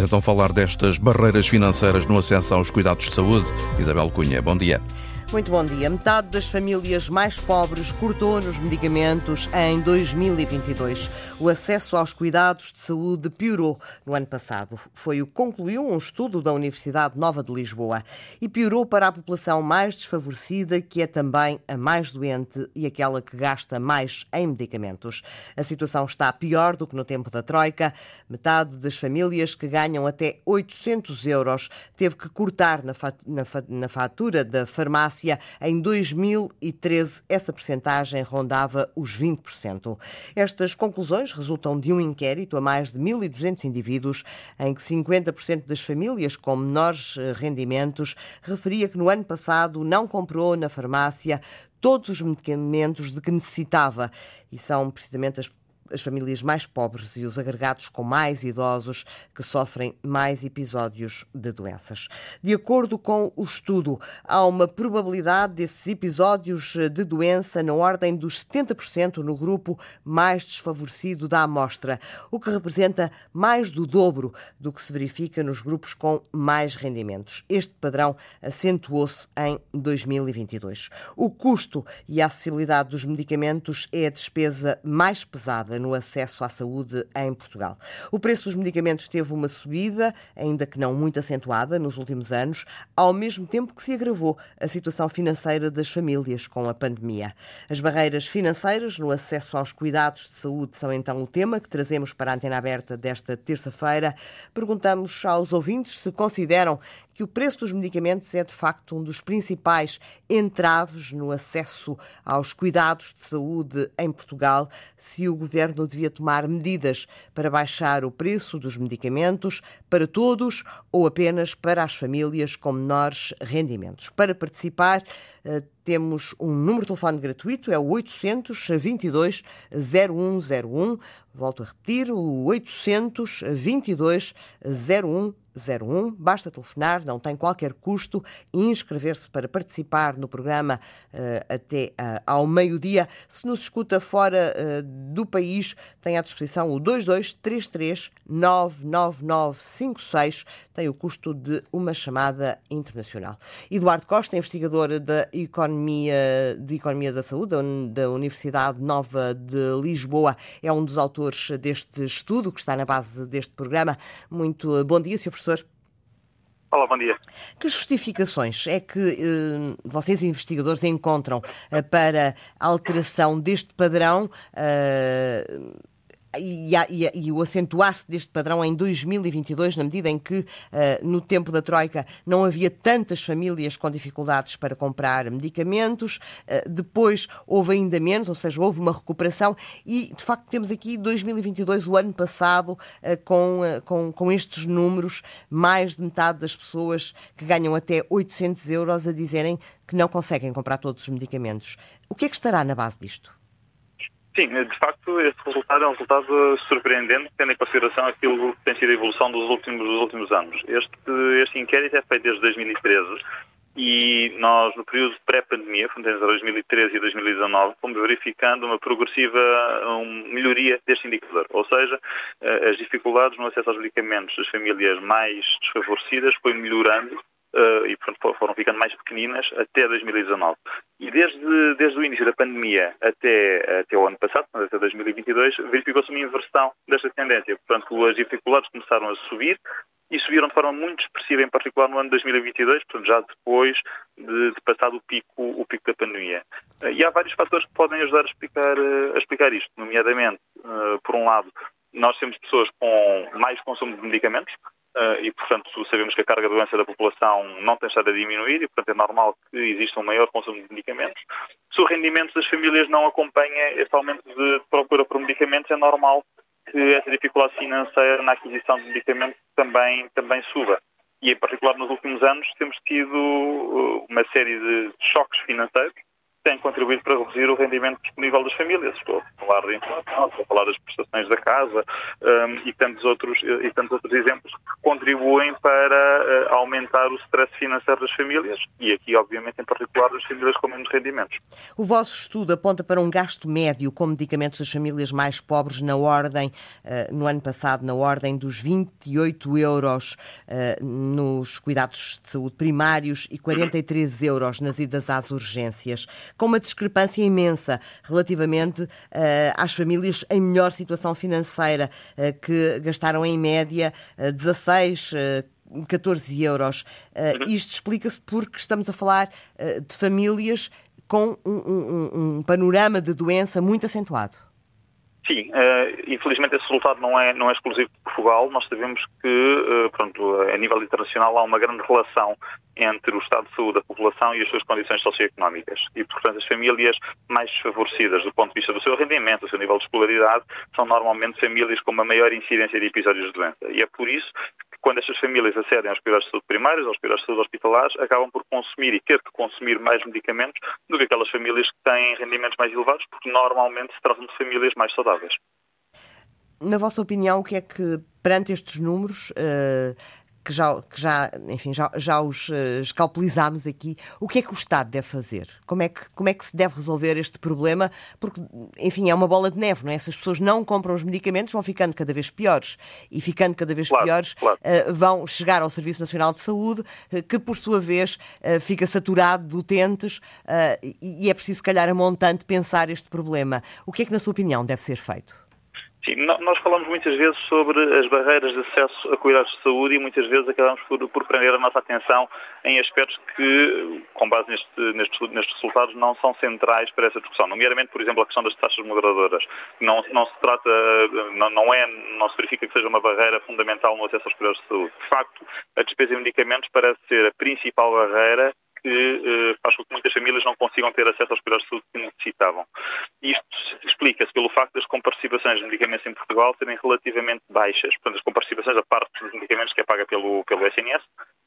Vamos então falar destas barreiras financeiras no acesso aos cuidados de saúde. Isabel Cunha, bom dia. Muito bom dia. Metade das famílias mais pobres cortou nos medicamentos em 2022. O acesso aos cuidados de saúde piorou no ano passado. Foi o que concluiu um estudo da Universidade Nova de Lisboa. E piorou para a população mais desfavorecida, que é também a mais doente e aquela que gasta mais em medicamentos. A situação está pior do que no tempo da Troika. Metade das famílias que ganham até 800 euros teve que cortar na fatura da farmácia em 2013, essa percentagem rondava os 20%. Estas conclusões resultam de um inquérito a mais de 1.200 indivíduos, em que 50% das famílias com menores eh, rendimentos referia que no ano passado não comprou na farmácia todos os medicamentos de que necessitava. E são precisamente as as famílias mais pobres e os agregados com mais idosos que sofrem mais episódios de doenças. De acordo com o estudo, há uma probabilidade desses episódios de doença na ordem dos 70% no grupo mais desfavorecido da amostra, o que representa mais do dobro do que se verifica nos grupos com mais rendimentos. Este padrão acentuou-se em 2022. O custo e a acessibilidade dos medicamentos é a despesa mais pesada no acesso à saúde em Portugal. O preço dos medicamentos teve uma subida, ainda que não muito acentuada, nos últimos anos, ao mesmo tempo que se agravou a situação financeira das famílias com a pandemia. As barreiras financeiras no acesso aos cuidados de saúde são então o tema que trazemos para a antena aberta desta terça-feira. Perguntamos aos ouvintes se consideram que o preço dos medicamentos é de facto um dos principais entraves no acesso aos cuidados de saúde em Portugal, se o governo devia tomar medidas para baixar o preço dos medicamentos para todos ou apenas para as famílias com menores rendimentos. Para participar, temos um número de telefone gratuito, é o 822 0101. Volto a repetir, o 822 0101. 01. Basta telefonar, não tem qualquer custo e inscrever-se para participar no programa uh, até uh, ao meio-dia. Se nos escuta fora uh, do país, tem à disposição o 2233 99956, tem o custo de uma chamada internacional. Eduardo Costa, investigador da Economia, de Economia da Saúde da Universidade Nova de Lisboa, é um dos autores deste estudo que está na base deste programa. Muito bom dia, Sr. Professor. Olá, bom dia. Que justificações é que eh, vocês, investigadores, encontram eh, para a alteração deste padrão eh, e, e, e, o acentuar-se deste padrão em 2022, na medida em que, uh, no tempo da Troika, não havia tantas famílias com dificuldades para comprar medicamentos, uh, depois houve ainda menos, ou seja, houve uma recuperação, e de facto temos aqui 2022, o ano passado, uh, com, com, com estes números, mais de metade das pessoas que ganham até 800 euros a dizerem que não conseguem comprar todos os medicamentos. O que é que estará na base disto? Sim, de facto, este resultado é um resultado surpreendente, tendo em consideração aquilo que tem sido a evolução dos últimos, dos últimos anos. Este, este inquérito é feito desde 2013 e nós, no período pré-pandemia, entre 2013 e 2019, fomos verificando uma progressiva uma melhoria deste indicador. Ou seja, eh, as dificuldades no acesso aos medicamentos das famílias mais desfavorecidas foi melhorando uh, e foram ficando mais pequeninas até 2019. E desde, desde o início da pandemia até, até o ano passado, até 2022, verificou-se uma inversão desta tendência. Portanto, as dificuldades começaram a subir e subiram de forma muito expressiva, em particular no ano 2022, portanto, já depois de, de passado o pico, o pico da pandemia. Uh, e há vários fatores que podem ajudar a explicar, uh, a explicar isto, nomeadamente, por um lado, nós temos pessoas com mais consumo de medicamentos, e, portanto, sabemos que a carga de doença da população não tem estado a diminuir e, portanto, é normal que exista um maior consumo de medicamentos. Se o rendimento das famílias não acompanha este aumento de procura por medicamentos, é normal que essa dificuldade financeira na aquisição de medicamentos também, também suba. E, em particular, nos últimos anos, temos tido uh, uma série de choques financeiros tem contribuído para reduzir o rendimento disponível das famílias. Estou a falar de inflação, estou a falar das prestações da casa um, e, tantos outros, e tantos outros exemplos que contribuem para uh, aumentar o stress financeiro das famílias e aqui, obviamente, em particular das famílias com menos rendimentos. O vosso estudo aponta para um gasto médio com medicamentos das famílias mais pobres na ordem, uh, no ano passado, na ordem dos 28 euros uh, nos cuidados de saúde primários e 43 euros nas idas às urgências com uma discrepância imensa relativamente uh, às famílias em melhor situação financeira, uh, que gastaram em média uh, 16, 14 euros. Uh, isto explica-se porque estamos a falar de famílias com um, um, um, panorama de doença muito acentuado. Sim, uh, infelizmente esse resultado não é, não é exclusivo de Portugal. Nós sabemos que, uh, pronto, a nível internacional há uma grande relação entre o estado de saúde da população e as suas condições socioeconómicas. E, portanto, as famílias mais desfavorecidas do ponto de vista do seu rendimento, do seu nível de escolaridade, são normalmente famílias com uma maior incidência de episódios de doença. E é por isso quando estas famílias acedem aos cuidados de saúde primários, aos cuidados de saúde hospitalares, acabam por consumir e ter que consumir mais medicamentos do que aquelas famílias que têm rendimentos mais elevados, porque normalmente se tratam de famílias mais saudáveis. Na vossa opinião, o que é que, perante estes números, uh, que já, que já, enfim, já, já os uh, escalpelizámos aqui, o que é que o Estado deve fazer? Como é, que, como é que se deve resolver este problema? Porque, enfim, é uma bola de neve, não é? Se as pessoas não compram os medicamentos, vão ficando cada vez piores. E ficando cada vez claro, piores, claro. Uh, vão chegar ao Serviço Nacional de Saúde, uh, que, por sua vez, fica saturado de utentes e, e é preciso, se calhar, a montante pensar este problema. O que é que, na sua opinião, deve ser feito? Sim, nós falamos muitas vezes sobre as barreiras de acesso a cuidados de saúde e muitas vezes acabamos por, por prender a nossa atenção em aspectos que, com base neste, nestes, nestes, resultados, não são centrais para essa discussão. Nomeadamente, por exemplo, a questão das taxas moderadoras. Não, não se trata, não, não, é, não se verifica que seja uma barreira fundamental no acesso aos cuidados de saúde. De facto, a despesa em medicamentos parece ser a principal barreira que eh, faz com que muitas famílias não consigam ter acesso aos cuidados de saúde que necessitavam. Isto explica-se pelo facto das comparticipações de medicamentos em Portugal serem relativamente baixas. Portanto, as comparticipações, a parte dos medicamentos que é paga pelo, pelo SNS,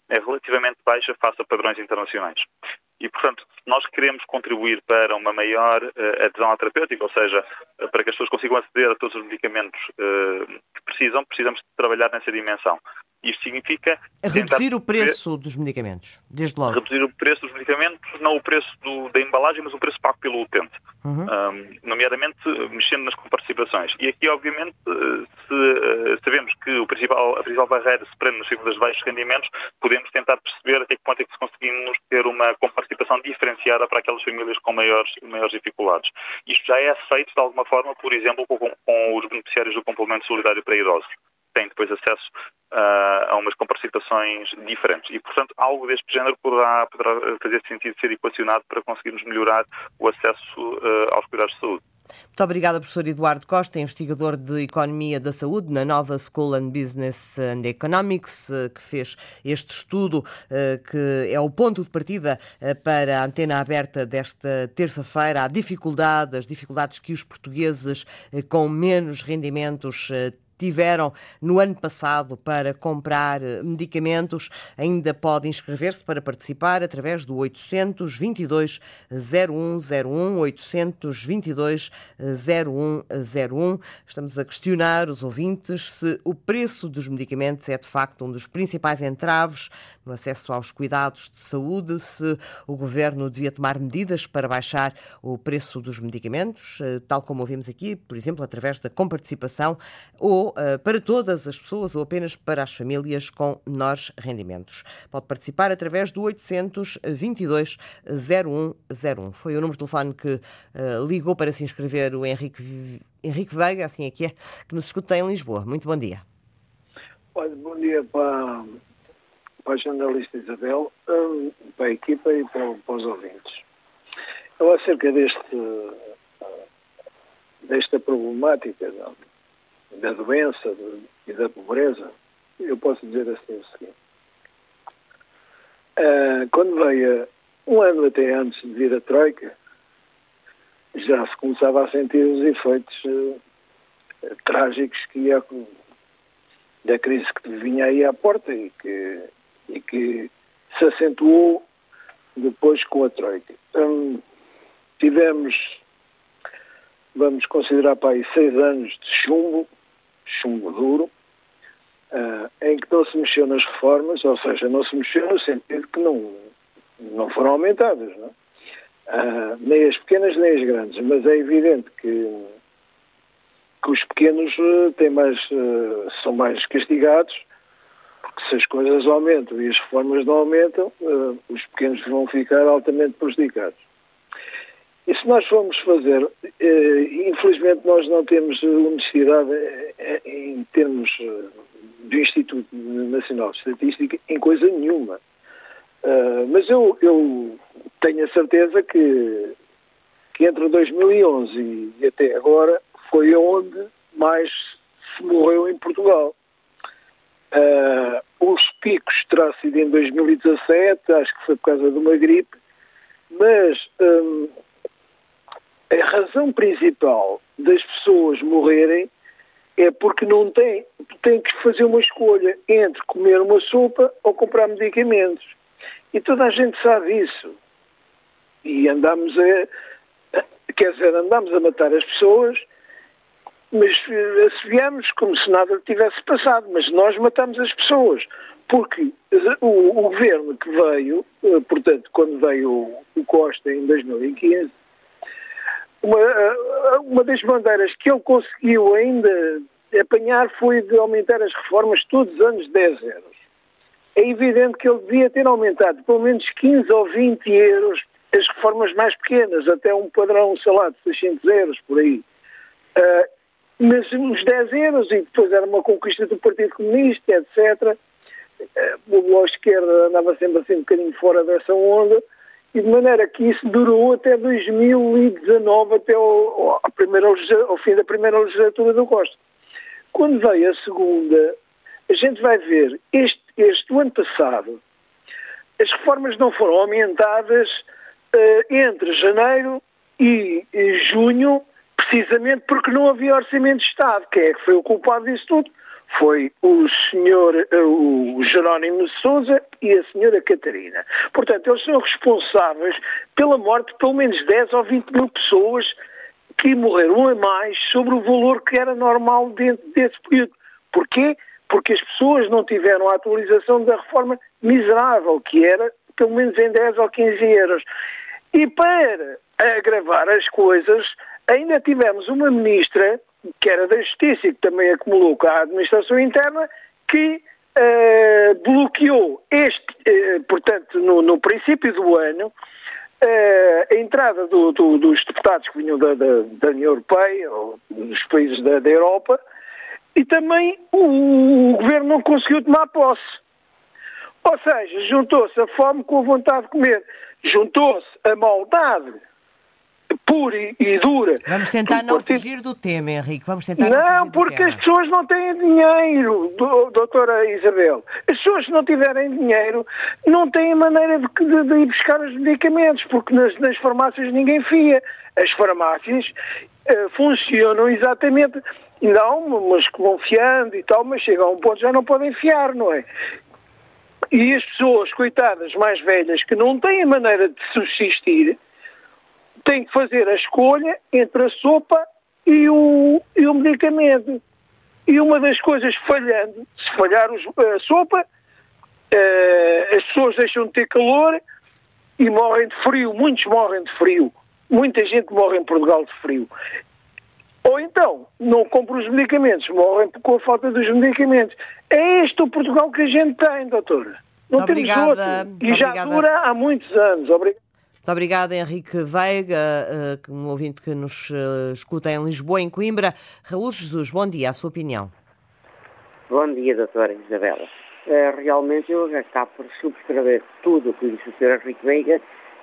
é relativamente baixa face a padrões internacionais. E, portanto, nós queremos contribuir para uma maior uh, adesão à terapêutica, ou seja, para que as pessoas consigam aceder a todos os medicamentos uh, que precisam, precisamos trabalhar nessa dimensão. Isto significa... Reduzir o preço dos medicamentos, desde logo. Reduzir o preço dos medicamentos, não o preço do, da embalagem, mas o preço pago pelo utente. Uhum. Um, nomeadamente, mexendo nas comparticipações. E aqui, obviamente, se uh, sabemos que o principal, a principal barreira se prende nas figuras de baixos rendimentos, podemos tentar perceber até que ponto é que conseguimos ter uma comparticipação diferenciada para aquelas famílias com maiores, maiores dificuldades. Isto já é feito, de alguma forma, por exemplo, com, com os beneficiários do complemento solidário para idosos têm depois acesso uh, a umas comparticipações diferentes. E, portanto, algo deste género poderá, poderá fazer sentido ser equacionado para conseguirmos melhorar o acesso uh, aos cuidados de saúde. Muito obrigada, professor Eduardo Costa, investigador de Economia da Saúde na Nova School and Business and Economics, eh, que fez este estudo, que é o ponto de partida para a antena aberta desta terça-feira, a dificuldade, as dificuldades que os portugueses com menos rendimentos tiveram no ano passado para comprar eh, medicamentos, ainda pode inscrever-se para participar através do 822 0101 822 0101. Estamos a questionar os ouvintes se o preço dos medicamentos é de facto um dos principais entraves no acesso aos cuidados de saúde, se o governo devia tomar medidas para baixar o preço dos medicamentos, eh, tal como ouvimos aqui, por exemplo, através da comparticipação ou uh, para todas as pessoas ou apenas para as famílias com menores rendimentos. Pode participar através do 822 0101. Foi o número de telefone que uh, ligou para se inscrever o Henrique, Henrique Veiga, assim é que é, que nos escuta em Lisboa. Muito bom dia. Olha, bom dia para, para a jornalista Isabel, hum, para a equipa e para, para os ouvintes. Eu, acerca deste, desta problemática, da doença e da pobreza, eu posso dizer assim o seguinte. Uh, quando veio, um ano até antes de vir a Troika, já se começava a sentir os efeitos uh, trágicos que ia da crise que vinha aí à porta e que, e que se acentuou depois com a Troika. Um, tivemos, vamos considerar para aí, seis anos de chumbo, chumbo duro, uh, em que não se mexeu nas reformas, ou seja, não se mexeu no sentido que não, não foram aumentadas, não uh, nem as pequenas nem as grandes, mas é evidente que, que os pequenos têm mais, são mais castigados porque se as coisas aumentam e as reformas não aumentam, uh, os pequenos vão ficar altamente prejudicados. E se nós formos fazer, uh, infelizmente nós não temos honestidade uh, em termos do Instituto Nacional de Estatística em coisa nenhuma. mas eu, eu, tenho a certeza que, que entre 2011 e até agora foi onde mais se morreu em Portugal. Os picos terá sido em 2017, acho que foi por causa de uma gripe, mas um, a razão principal das pessoas morrerem é porque não têm, têm que fazer uma escolha entre comer uma sopa ou comprar medicamentos. E toda a gente sabe isso. E andamos a, quer dizer, andamos a matar as pessoas mas eh, assobiamos como se nada tivesse passado, mas nós matamos as pessoas, porque o, o governo que veio, eh, portanto, quando veio o Costa em 2015, uma, eh, uma das bandeiras que ele conseguiu ainda apanhar foi de aumentar as reformas todos os anos 10 euros. É evidente que ele devia ter aumentado pelo menos 15 ou 20 euros as reformas mais pequenas, até um padrão, sei lá, de 600 euros por aí. Uh, mas uns 10 euros, e depois era uma conquista do Partido Comunista, etc. Eh, o Bloco Esquerda andava sempre assim um bocadinho fora dessa onda, e de maneira que isso durou até 2019, até ao, ao, ao fim da primeira legislatura do Costa. Quando veio a segunda, a gente vai ver, este, este ano passado, as reformas não foram aumentadas uh, entre janeiro e, e junho precisamente porque não havia orçamento de Estado. Quem é que foi o culpado disso tudo? Foi o senhor eh, o Jerónimo Souza e a senhora Catarina. Portanto, eles são responsáveis pela morte de pelo menos 10 ou 20 mil pessoas que morreram a mais sobre o valor que era normal dentro desse período. Porquê? Porque as pessoas não tiveram a atualização da reforma miserável, que era pelo menos em 10 ou 15 euros. E para agravar as coisas, ainda tivemos uma ministra, que era da Justiça e que também acumulou com a administração interna, que uh, bloqueou este, uh, portanto, no, no, princípio do ano, uh, a entrada do, do, dos deputados que vinham da, da, da, União Europeia ou dos países da, da Europa e também o, o governo não conseguiu tomar posse. Ou seja, juntou-se a fome com a vontade de comer, juntou-se a maldade pura e dura. Vamos tentar não partido... fugir do tema, Henrique. Vamos tentar não, não porque as pessoas não têm dinheiro, do, doutora Isabel. As pessoas, se não tiverem dinheiro, não têm maneira de, de, de ir buscar os medicamentos, porque nas, nas farmácias ninguém fia. As farmácias uh, funcionam exatamente. Ainda há umas que vão fiando e tal, mas chega a um ponto já não podem fiar, não é? E as pessoas, coitadas, mais velhas, que não têm maneira de subsistir, tem que fazer a escolha entre a sopa e o, e o medicamento. E uma das coisas falhando, se falhar a sopa, uh, as pessoas deixam de ter calor e morrem de frio. Muitos morrem de frio. Muita gente morre em Portugal de frio. Ou então, não compram os medicamentos, morrem com a falta dos medicamentos. É este o Portugal que a gente tem, doutora. Não Obrigada. temos outro. E já dura há muitos anos. Obrigado. Muito obrigada, Henrique Veiga, eh, um ouvinte que nos eh, escuta em Lisboa, em Coimbra. Raul Jesus, bom dia, a sua opinião. Bom dia, doutora Isabela. Eh, realmente eu acabo por subscrever tudo o que disse o Sr. Henrique Veiga,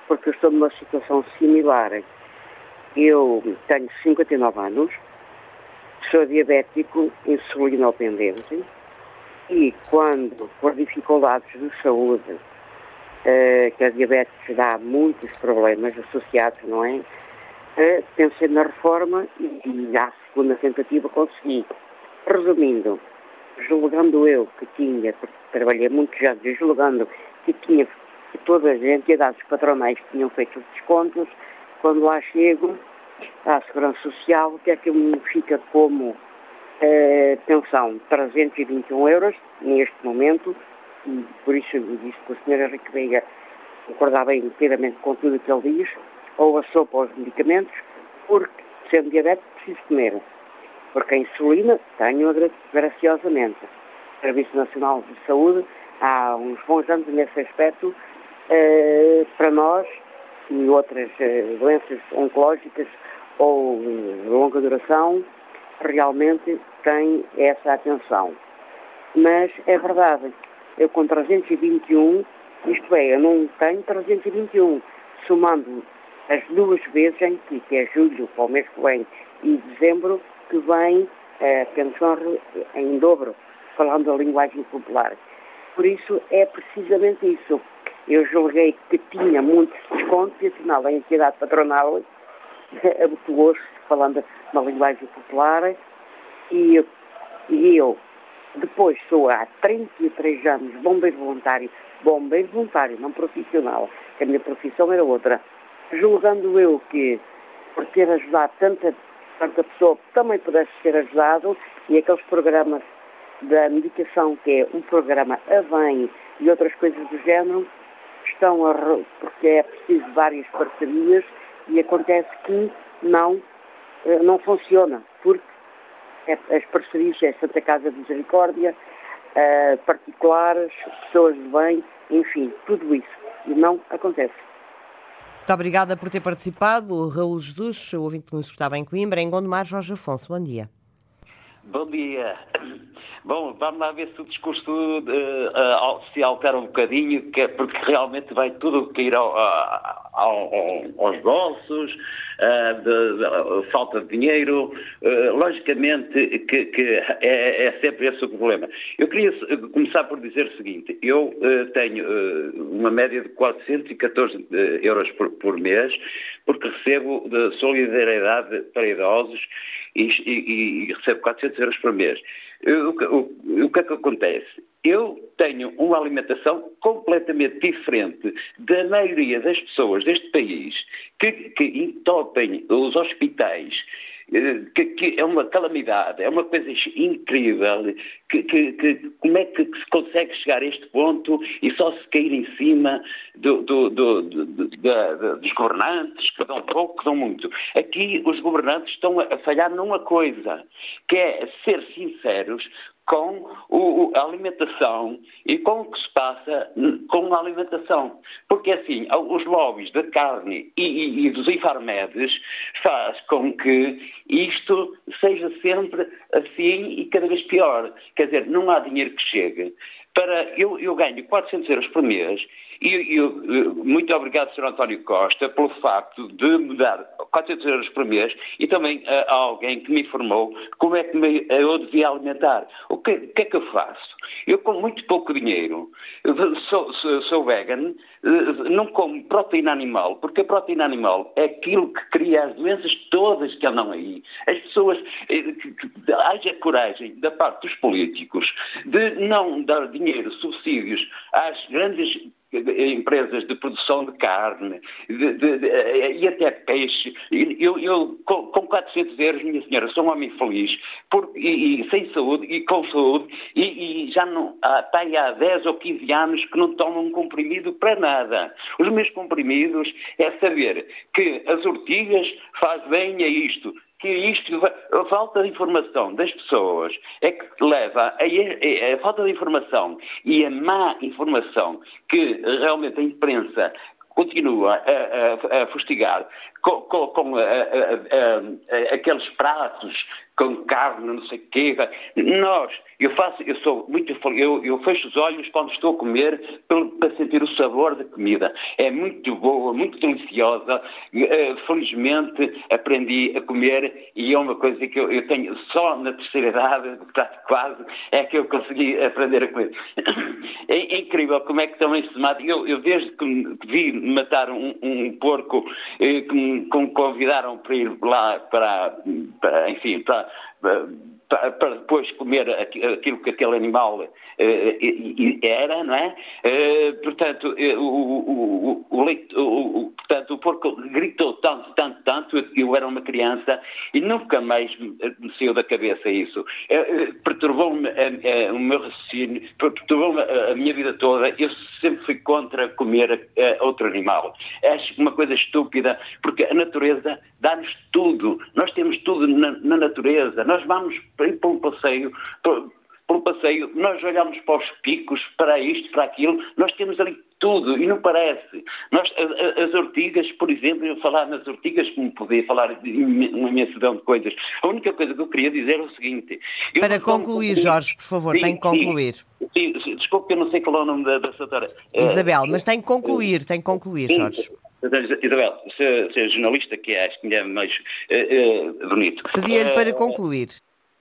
porque eu estou numa situação similar. Eu tenho 59 anos, sou diabético insulinopendente e quando, por dificuldades de saúde, uh, que a diabetes dá muitos problemas associados, não é? Pensei na reforma e, e à segunda tentativa consegui. Resumindo, julgando eu que tinha, porque trabalhei muitos anos, julgando que tinha que toda a gente, e dados patronais tinham feito os descontos, quando lá chego à Segurança Social, o que é que me fica como eh, pensão? 321 euros, neste momento, por isso eu disse que o Sr. Henrique Veiga concordava inteiramente com tudo o que ele diz, ou a sopa aos medicamentos, porque, sendo diabético, preciso comer. Porque a insulina tenho graciosamente. O Serviço Nacional de Saúde, há uns bons anos nesse aspecto, eh, para nós e outras eh, doenças oncológicas ou de longa duração, realmente tem essa atenção. Mas é verdade, eu com 321, isto é, eu não tenho 321, somando as duas vezes em que, que é julho para o mês que vem e dezembro, que vem a pensão em dobro, falando a linguagem popular. Por isso é precisamente isso. Eu julguei que tinha muitos descontos e afinal a entidade patronal habituou-se, falando na linguagem popular, e, e eu depois sou há 33 anos bombeiro voluntário, bombeiro voluntário, não profissional, que a minha profissão era outra, julgando eu que por ter ajudado tanta, tanta pessoa também pudesse ser ajudado e aqueles programas da medicação, que é um programa a bem e outras coisas do género, estão a, porque é preciso várias parcerias e acontece que não, eh, não funciona, porque as parcerias é Santa Casa de Misericórdia, uh, particulares, pessoas de bem, enfim, tudo isso. E não acontece. Muito obrigada por ter participado. Raul Jesus, o ouvinte que nos estava em Coimbra, em Gondomar, Jorge Afonso. Bom dia. Bom dia. Bom, vamos lá ver se o discurso uh, uh, se altera um bocadinho, que é porque realmente vai tudo cair ao, ao, aos bolsos, uh, de, de, falta de dinheiro. logicamente que, que é, é, sempre esse o problema. Eu queria começar por dizer o seguinte: eu tenho uma média de 414 euros por, por mês, porque recebo de solidariedade para idosos e, e, e recebo 400 euros por mês. O, o, que é que acontece? Eu tenho uma alimentação completamente diferente da maioria das pessoas deste país que, que entopem os hospitais que, que, é uma calamidade, é uma coisa incrível. Que, que, como é que se consegue chegar a este ponto e só se cair em cima do, do, do, dos governantes, que dão pouco, que dão muito? Aqui os governantes estão a falhar numa coisa, que é ser sinceros com o, a alimentação e com o que se passa com a alimentação. Porque assim, os lobbies da carne e, e, e dos infarmedes faz com que isto seja sempre assim e cada vez pior. Quer dizer, não há dinheiro que chegue. Para, eu, eu ganho 400 euros por mês e eu, muito obrigado, Sr. António Costa, pelo facto de me dar 400 euros por mês e também a, a alguém que me informou como é que me, eu devia alimentar. O que, que, é que eu faço? Eu, com muito pouco dinheiro, sou, sou, sou vegan, não como proteína animal, porque a proteína animal é aquilo que cria as doenças todas que andam aí. As pessoas, eh, haja coragem da parte dos políticos de não dar dinheiro, subsídios às grandes empresas de produção de carne de, de, de, e até peixe. Eu, eu, com 400 euros, minha senhora, sou um homem feliz, por, e, e, sem saúde, e com saúde, e, e já não, há, está aí há 10 ou 15 anos que não tomo um comprimido para nada. Os meus comprimidos é saber que as ortigas faz bem a isto, que isto, a falta de informação das pessoas é que leva a, a, a, falta de informação e a má informação que realmente a imprensa continua a, a, a fustigar com, com, com aqueles pratos com carne, não sei o quê. Nós, eu faço, eu sou muito eu, eu fecho os olhos quando estou a comer para sentir o sabor da comida. É muito boa, muito deliciosa. Eh, felizmente aprendi a comer e é uma coisa que eu, eu tenho só na terceira idade, quase, é que eu consegui aprender a comer. É, incrível como é que também se mata. Eu, eu desde que vi matar um, um porco eh, que convidaram para ir lá para, para enfim, para para depois comer aquilo que aquele animal era, não é? Portanto, o, o, o, portanto, o porco gritou tanto, tanto, tanto, eu era uma criança e nunca mais me saiu da cabeça isso. Perturbou-me o meu raciocínio, perturbou-me a minha vida toda, eu sempre fui contra comer outro animal. Acho uma coisa estúpida, porque a natureza dá-nos tudo, nós temos tudo na, na natureza, nós vamos para um passeio, pelo passeio, nós olhamos para os picos, para isto, para aquilo, nós temos ali tudo e não parece. Nós, as ortigas, por exemplo, eu falar nas ortigas como podia falar uma imensidão de coisas. A única coisa que eu queria dizer é o seguinte. Para concluir, Jorge, por favor, sim, tem que concluir. Sim, sim, desculpe que eu não sei qual é o nome da, da. Isabel, mas tem que concluir, tem que concluir, Jorge. Isabel, se, é jornalista que é, acho que é mais uh, uh, bonito. Pedia-lhe para concluir.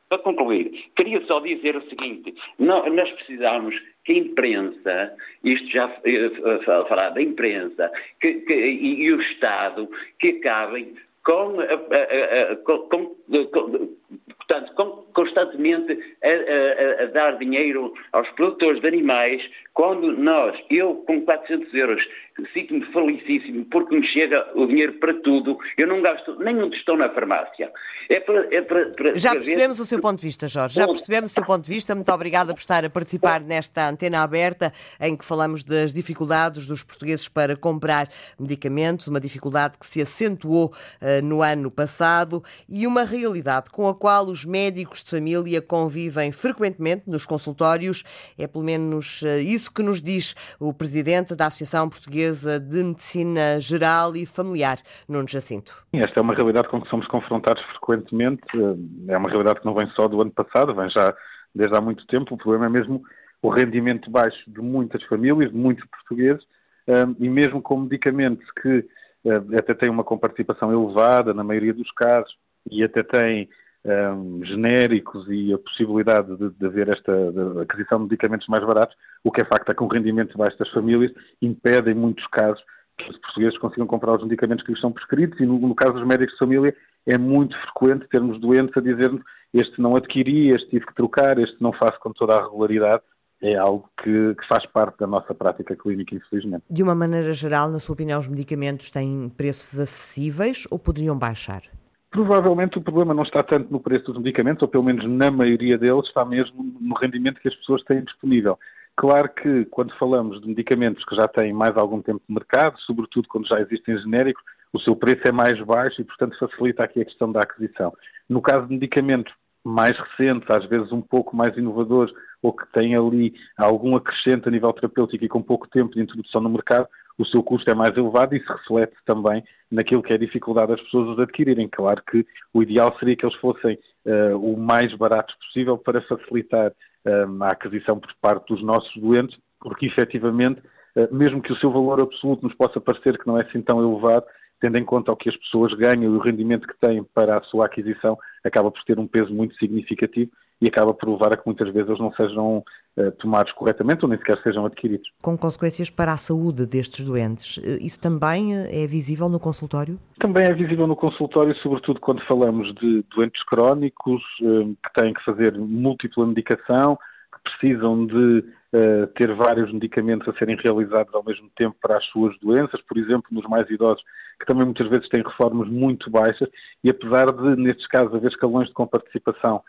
Para concluir, queria só dizer o seguinte: nós precisamos que a imprensa, isto já falar da imprensa, que, que, e, e, o Estado, que acabem com, a, a, a, com, com, portanto, com, constantemente a, dar dinheiro aos produtores de animais, quando nós, eu com 400 euros, sinto-me felicíssimo porque me chega o dinheiro para tudo, eu não gasto nem um tostão na farmácia. É para, é para, para Já percebemos ver... o seu ponto de vista, Jorge. Já percebemos o seu ponto de vista. Muito obrigada por estar a participar nesta antena aberta em que falamos das dificuldades dos portugueses para comprar medicamentos, uma dificuldade que se acentuou uh, no ano passado e uma realidade com a qual os médicos de família convivem frequentemente nos consultórios. É pelo menos uh, isso que nos diz o presidente da Associação Portuguesa de Medicina Geral e Familiar, Nuno Jacinto. Esta é uma realidade com que somos confrontados frequentemente é uma realidade que não vem só do ano passado, vem já desde há muito tempo. O problema é mesmo o rendimento baixo de muitas famílias, de muitos portugueses, e mesmo com medicamentos que até têm uma comparticipação elevada, na maioria dos casos, e até têm um, genéricos e a possibilidade de, de haver esta de aquisição de medicamentos mais baratos, o que é facto é que o rendimento baixo das famílias impede, em muitos casos, que os portugueses consigam comprar os medicamentos que lhes são prescritos e, no, no caso dos médicos de família, é muito frequente termos doentes a dizer-nos este não adquiri, este tive que trocar, este não faço com toda a regularidade. É algo que, que, faz parte da nossa prática clínica, infelizmente. De uma maneira geral, na sua opinião, os medicamentos têm preços acessíveis ou poderiam baixar? Provavelmente o problema não está tanto no preço dos medicamentos, ou pelo menos na maioria deles, está mesmo no rendimento que as pessoas têm disponível. Claro que quando falamos de medicamentos que já têm mais algum tempo de mercado, sobretudo quando já existem genéricos, o seu preço é mais baixo e, portanto, facilita aqui a questão da aquisição. No caso de medicamentos mais recentes, às vezes um pouco mais inovadores, ou que têm ali algum acrescente a nível terapêutico e com pouco tempo de introdução no mercado, o seu custo é mais elevado e isso reflete também naquilo que é a dificuldade das pessoas os adquirirem. Claro que o ideal seria que eles fossem uh, o mais baratos possível para facilitar uh, a aquisição por parte dos nossos doentes, porque efetivamente, uh, mesmo que o seu valor absoluto nos possa parecer que não é assim tão elevado, tendo em conta o que as pessoas ganham e o rendimento que têm para a sua aquisição, acaba por ter um peso muito significativo e acaba por levar a que muitas vezes eles não sejam uh, tomados corretamente ou nem sequer sejam adquiridos. Com consequências para a saúde destes doentes, eh, isso também eh, é visível no consultório? Também é visível no consultório, sobretudo quando falamos de doentes crónicos que têm que fazer múltipla medicação, que precisam de uh, ter vários medicamentos a serem realizados ao mesmo tempo para as suas doenças, por exemplo, nos mais idosos, que também muitas vezes têm reformas muito baixas, e apesar de, nestes casos, haver escalões de comparticipação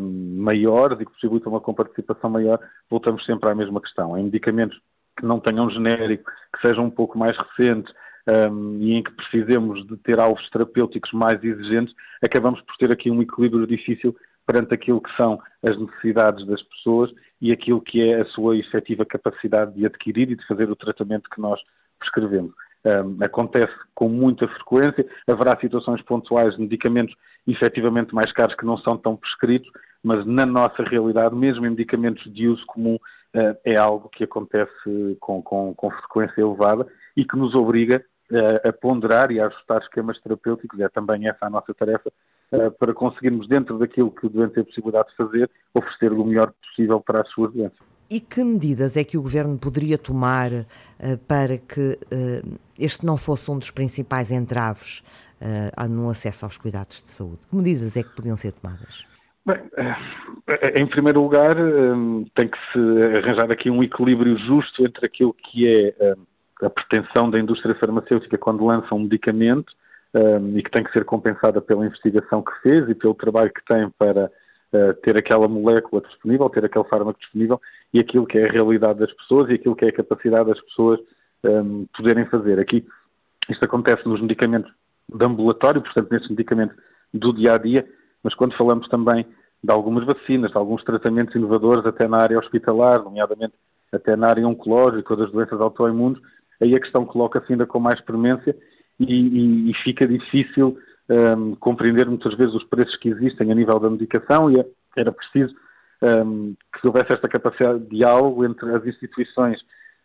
maiores e que possibilitam uma comparticipação maior, voltamos sempre à mesma questão. Em medicamentos que não tenham genérico, que sejam um pouco mais recentes, um, e em que precisemos de ter alvos terapêuticos mais exigentes, acabamos por ter aqui um equilíbrio difícil perante aquilo que são as necessidades das pessoas e aquilo que é a sua efetiva capacidade de adquirir e de fazer o tratamento que nós prescrevemos. Um, acontece com muita frequência, haverá situações pontuais de medicamentos efetivamente mais caros que não são tão prescritos, mas na nossa realidade, mesmo em medicamentos de uso comum, uh, é algo que acontece com, com, com frequência elevada e que nos obriga uh, a ponderar e a ajustar esquemas terapêuticos, é também essa a nossa tarefa, uh, para conseguirmos, dentro daquilo que o doente tem a possibilidade de fazer, oferecer o melhor possível para as suas doenças. E que medidas é que o Governo poderia tomar uh, para que este não fosse um dos principais entraves no acesso aos cuidados de saúde? Que medidas é que podiam ser tomadas? Bem, em primeiro lugar, tem que se arranjar aqui um equilíbrio justo entre aquilo que é a pretensão da indústria farmacêutica quando lança um medicamento e que tem que ser compensada pela investigação que fez e pelo trabalho que tem para uh, ter aquela molécula disponível, ter aquele fármaco disponível e aquilo que é a realidade das pessoas e aquilo que é a capacidade das pessoas um, poderem fazer. Aqui, isto acontece nos medicamentos de ambulatório, portanto, nesses medicamentos do dia a dia, mas quando falamos também de algumas vacinas, de alguns tratamentos inovadores, até na área hospitalar, nomeadamente até na área oncológica ou das doenças autoimunes, aí a questão coloca-se ainda com mais premência e, e, e fica difícil um, compreender muitas vezes os preços que existem a nível da medicação e é, era preciso um, que houvesse esta capacidade de diálogo entre as instituições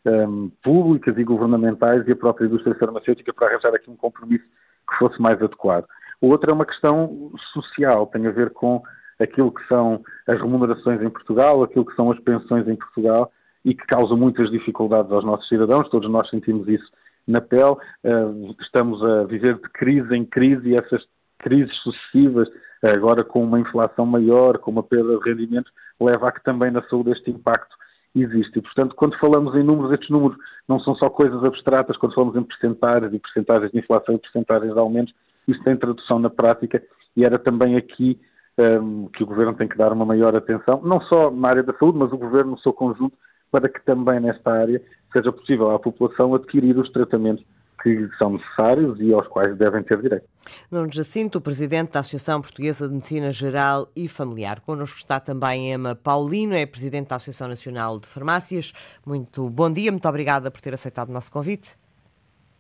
um, públicas e governamentais e a própria indústria farmacêutica para arranjar aqui um compromisso que fosse mais adequado. O outro é uma questão social, tem a ver com aquilo que são as remunerações em Portugal, aquilo que são as pensões em Portugal e que causam muitas dificuldades aos nossos cidadãos, todos nós sentimos isso na pele. Uh, estamos a viver de crise em crise e essas crises sucessivas, agora com uma inflação maior, com uma perda de rendimento, leva a que também na saúde este impacto existe. E, portanto, quando falamos em números, estes números não são só coisas abstratas, quando falamos em percentagens e percentagens de inflação e percentagens de aumentos, isso tem tradução na prática e era também aqui um, que o Governo tem que dar uma maior atenção, não só na área da saúde, mas o Governo no seu conjunto, para que também nesta área seja possível à população adquirir os tratamentos que são necessários e aos quais devem ter direito. Nuno Jacinto, Presidente da Associação Portuguesa de Medicina Geral e Familiar. Connosco está também Emma Paulino, é Presidente da Associação Nacional de Farmácias. Muito bom dia, muito obrigada por ter aceitado o nosso convite.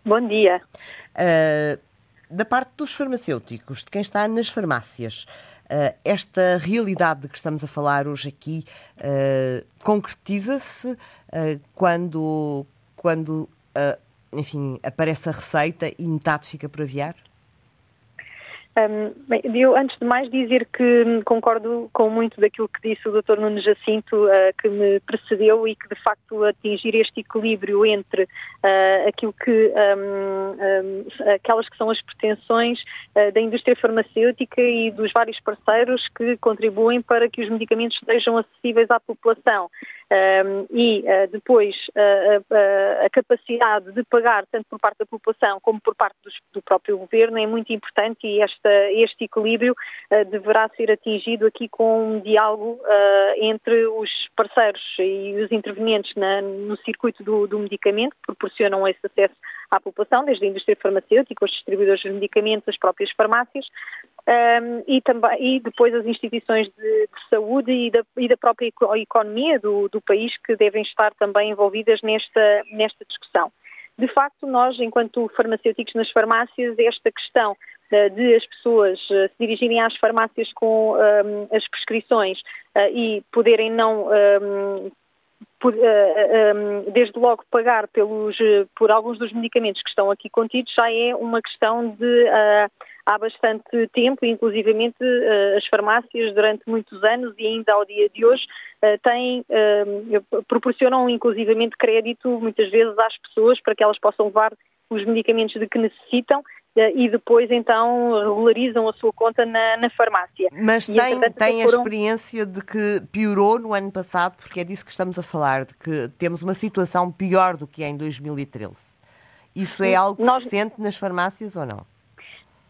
Bom dia. Uh, da parte dos farmacêuticos, de quem está nas farmácias, uh, esta realidade de que estamos a falar hoje aqui uh, concretiza-se quando, quando enfim, aparece a receita e metade fica por aviar? Um, bem, eu, antes de mais, dizer que concordo com muito daquilo que disse o Dr. Nuno Jacinto, uh, que me precedeu, e que, de facto, atingir este equilíbrio entre uh, aquilo que, um, um, aquelas que são as pretensões uh, da indústria farmacêutica e dos vários parceiros que contribuem para que os medicamentos sejam acessíveis à população. Um, e uh, depois uh, a capacidade de pagar, tanto por parte da população como por parte dos, do próprio governo, é muito importante e esta, este equilíbrio deverá ser atingido aqui com um diálogo entre os parceiros e os intervenientes na, no circuito do, do medicamento, que proporcionam esse acesso à população, desde a indústria farmacêutica, os distribuidores de medicamentos, as próprias farmácias, um, e, também, e depois as instituições de, de saúde e da, e da, própria economia do, do, país que devem estar também envolvidas nesta, nesta discussão. De facto, nós, enquanto farmacêuticos nas farmácias, esta questão uh, de as pessoas uh, se dirigirem às farmácias com um, as prescrições uh, e poderem não um, desde logo pagar pelos, por alguns dos medicamentos que estão aqui contidos já é uma questão de uh, há bastante tempo, inclusivamente uh, as farmácias durante muitos anos e ainda ao dia de hoje têm, proporcionam inclusivamente crédito muitas vezes às pessoas para que elas possam levar os medicamentos de que necessitam e depois então regularizam a sua conta na, na farmácia. Mas e, tem, tem a experiência de que piorou no ano passado, porque é disso que estamos a falar, de que temos uma situação pior do que em 2013. Isso é algo que Nós... se sente nas farmácias ou não?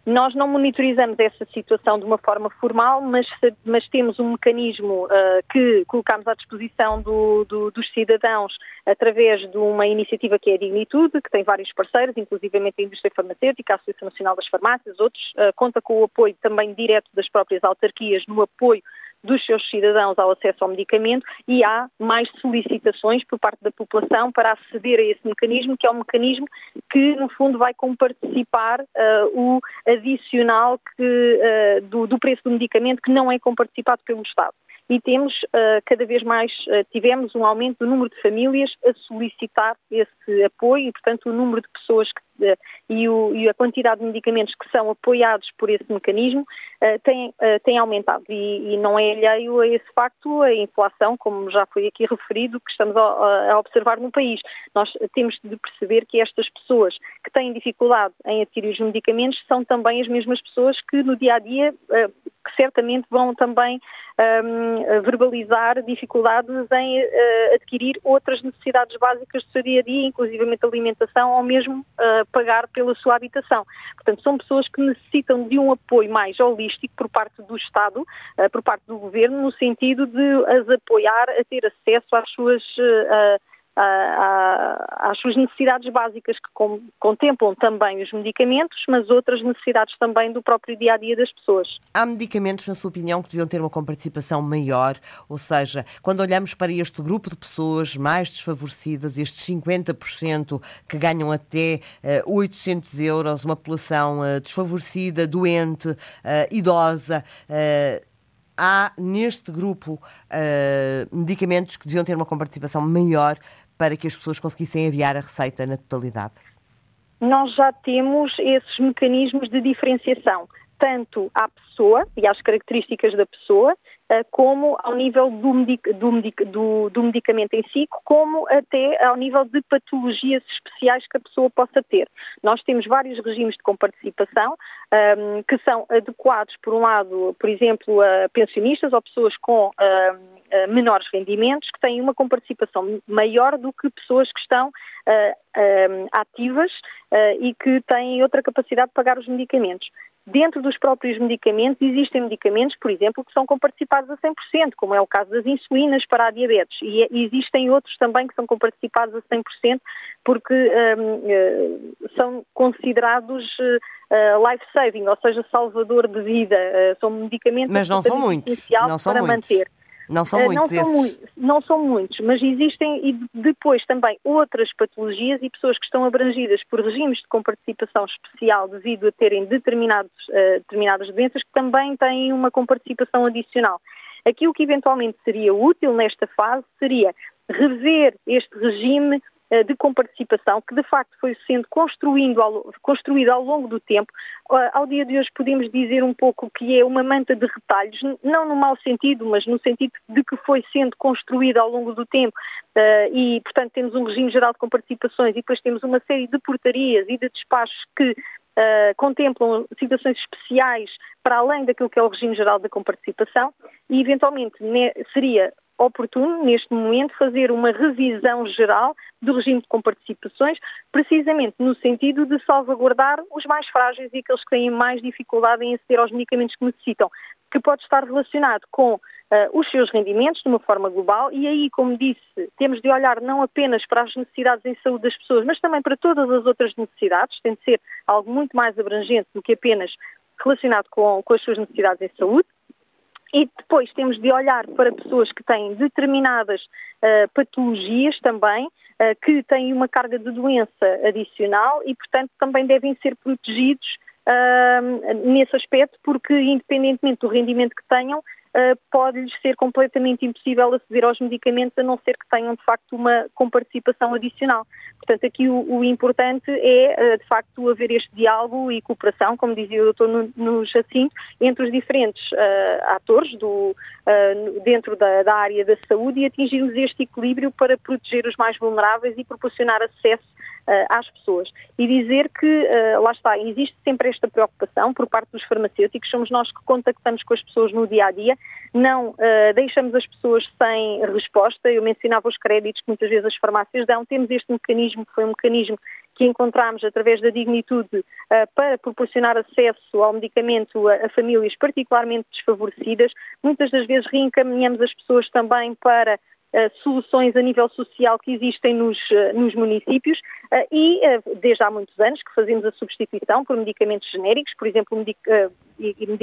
Nós não monitorizamos essa situação de uma forma formal, mas, mas temos um mecanismo uh, que colocamos à disposição do, do, dos cidadãos através de uma iniciativa que é a Dignitude, que tem vários parceiros, inclusivamente a indústria farmacêutica, a Associação Nacional das Farmácias, outros, uh, conta com o apoio também direto das próprias autarquias no apoio dos seus cidadãos ao acesso ao medicamento e há mais solicitações por parte da população para aceder a esse mecanismo, que é um mecanismo que, no fundo, vai comparticipar uh, o adicional que, uh, do, do preço do medicamento que não é comparticipado pelo Estado e temos uh, cada vez mais, uh, tivemos um aumento do número de famílias a solicitar esse apoio e, portanto, o número de pessoas que, uh, e, o, e, a quantidade de medicamentos que são apoiados por esse mecanismo tem, tem aumentado e, e, não é alheio a esse facto a inflação, como já foi aqui referido, que estamos a, a observar no país. Nós temos de perceber que estas pessoas que têm dificuldade em adquirir os medicamentos são também as mesmas pessoas que no dia a dia que certamente vão também um, verbalizar dificuldades em uh, adquirir outras necessidades básicas do seu dia a dia, inclusivamente alimentação ou mesmo uh, pagar pela sua habitação. Portanto, são pessoas que necessitam de um apoio mais holístico por parte do Estado, uh, por parte do Governo, no sentido de as apoiar a ter acesso às suas às suas necessidades básicas, que contemplam também os medicamentos, mas outras necessidades também do próprio dia a dia das pessoas. Há medicamentos, na sua opinião, que deviam ter uma comparticipação maior? Ou seja, quando olhamos para este grupo de pessoas mais desfavorecidas, estes 50% que ganham até uh, eh, 800 euros, uma população uh, desfavorecida, doente, uh, idosa, há neste grupo uh, medicamentos que deviam ter uma comparticipação maior para que as pessoas conseguissem enviar a receita na totalidade? Nós já temos esses mecanismos de diferenciação, tanto à pessoa e às características da pessoa, eh, como ao nível do, medic do, medic do, do, medicamento em si, como até ao nível de patologias especiais que a pessoa possa ter. Nós temos vários regimes de comparticipação um, ehm, que são adequados, por um lado, por exemplo, a pensionistas ou pessoas com um, ehm, menores rendimentos, que têm uma comparticipação maior do que pessoas que estão uh, um, ativas uh, e que têm outra capacidade de pagar os medicamentos. Dentro dos próprios medicamentos, existem medicamentos, por exemplo, que são comparticipados a 100%, como é o caso das insulinas para a diabetes. E, existem outros também que são comparticipados a 100%, porque um, uh, são considerados uh, life-saving, ou seja, salvador de vida. Uh, são medicamentos Mas não são muitos. Não são para muitos. manter. Não são muitos não são, mu não são muitos, mas existem e depois também outras patologias e pessoas que estão abrangidas por regimes de comparticipação especial devido a terem determinados, uh, determinadas doenças que também têm uma comparticipação adicional. Aquilo que eventualmente seria útil nesta fase seria rever este regime eh, de comparticipação que de facto foi sendo construído ao, construído ao longo do tempo. Eh, ao dia de hoje podemos dizer um pouco que é uma manta de retalhos, não no mau sentido, mas no sentido de que foi sendo construída ao longo do tempo eh, e, portanto, temos um regime geral de comparticipações e depois temos uma série de portarias e de despachos que Uh, contemplam situações especiais para além daquilo que é o regime geral da comparticipação e, eventualmente, seria oportuno, neste momento, fazer uma revisão geral do regime de comparticipações, precisamente no sentido de salvaguardar os mais frágeis e aqueles que têm mais dificuldade em aceder aos medicamentos que necessitam, que pode estar relacionado com uh, os seus rendimentos de uma forma global e aí, como disse, temos de olhar não apenas para as necessidades em saúde das pessoas, mas também para todas as outras necessidades, tem de ser algo muito mais abrangente do que apenas relacionado com, com as suas necessidades em saúde. E depois temos de olhar para pessoas que têm determinadas uh, patologias também, uh, que têm uma carga de doença adicional e, portanto, também devem ser protegidos uh, nesse aspecto, porque, independentemente do rendimento que tenham, pode-lhes ser completamente impossível aceder aos medicamentos, a não ser que tenham, de facto, uma comparticipação adicional. Portanto, aqui o, o importante é, uh, de facto, haver este diálogo e cooperação, como dizia o doutor no, Jacinto, entre os diferentes uh, atores do, dentro da, da área da saúde e atingirmos este equilíbrio para proteger os mais vulneráveis e proporcionar acesso uh, às pessoas. E dizer que, uh, lá está, existe sempre esta preocupação por parte dos farmacêuticos, somos nós que contactamos com as pessoas no dia a dia, não uh, deixamos as pessoas sem resposta. Eu mencionava os créditos que muitas vezes as farmácias dão, temos este mecanismo, que foi um mecanismo que encontramos através da dignitude para proporcionar acesso ao medicamento a, famílias particularmente desfavorecidas. Muitas das vezes reencaminhamos as pessoas também para soluções a nível social que existem nos, uh, nos municípios e desde há muitos anos que fazemos a substituição por medicamentos genéricos, por exemplo, medic